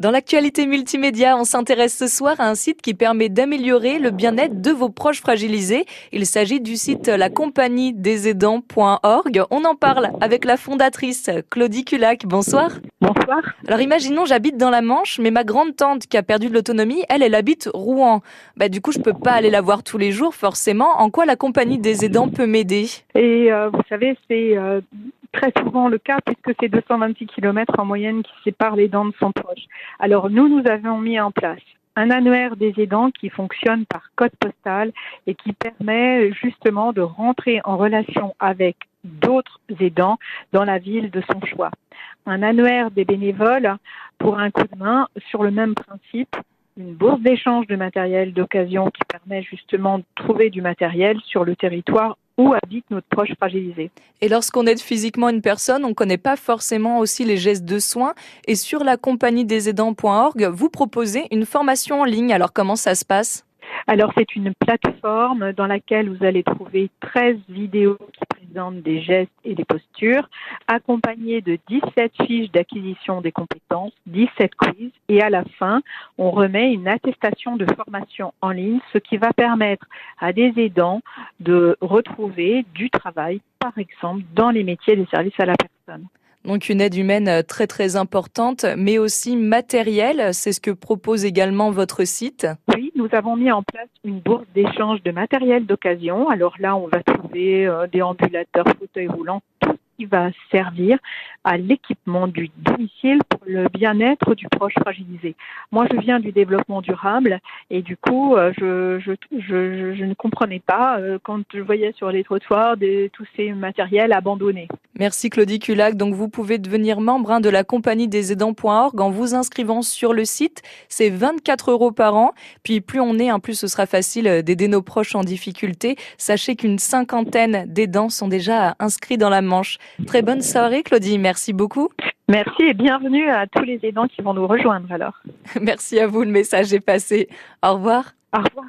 Dans l'actualité multimédia, on s'intéresse ce soir à un site qui permet d'améliorer le bien-être de vos proches fragilisés. Il s'agit du site la compagnie des aidants.org. On en parle avec la fondatrice Claudie Culac. Bonsoir. Bonsoir. Alors imaginons j'habite dans la Manche, mais ma grande tante qui a perdu de l'autonomie, elle, elle habite Rouen. Bah du coup, je peux pas aller la voir tous les jours forcément. En quoi la compagnie des aidants peut m'aider? Et euh, vous savez, c'est euh, très souvent le cas puisque c'est 226 km en moyenne qui séparent les dents de son proche. Alors nous, nous avons mis en place un annuaire des aidants qui fonctionne par code postal et qui permet justement de rentrer en relation avec d'autres aidants dans la ville de son choix. Un annuaire des bénévoles pour un coup de main sur le même principe une bourse d'échange de matériel d'occasion qui permet justement de trouver du matériel sur le territoire où habite notre proche fragilisé. Et lorsqu'on aide physiquement une personne, on ne connaît pas forcément aussi les gestes de soins. Et sur la compagnie des aidants.org, vous proposez une formation en ligne. Alors comment ça se passe? Alors c'est une plateforme dans laquelle vous allez trouver 13 vidéos qui des gestes et des postures, accompagnées de 17 fiches d'acquisition des compétences, 17 quiz, et à la fin, on remet une attestation de formation en ligne, ce qui va permettre à des aidants de retrouver du travail, par exemple, dans les métiers des services à la personne. Donc une aide humaine euh, très très importante, mais aussi matérielle. C'est ce que propose également votre site. Oui, nous avons mis en place une bourse d'échange de matériel d'occasion. Alors là, on va trouver euh, des ambulateurs, fauteuils roulants, tout qui va servir à l'équipement du domicile pour le bien-être du proche fragilisé. Moi, je viens du développement durable et du coup, euh, je, ne comprenais pas euh, quand je voyais sur les trottoirs tous ces matériels abandonnés. Merci Claudie Culac. Donc vous pouvez devenir membre hein, de la compagnie des aidants.org en vous inscrivant sur le site. C'est 24 euros par an. Puis plus on est, hein, plus ce sera facile euh, d'aider nos proches en difficulté. Sachez qu'une cinquantaine d'aidants sont déjà inscrits dans la Manche. Très bonne soirée, Claudie. Merci beaucoup. Merci et bienvenue à tous les aidants qui vont nous rejoindre alors. Merci à vous. Le message est passé. Au revoir. Au revoir.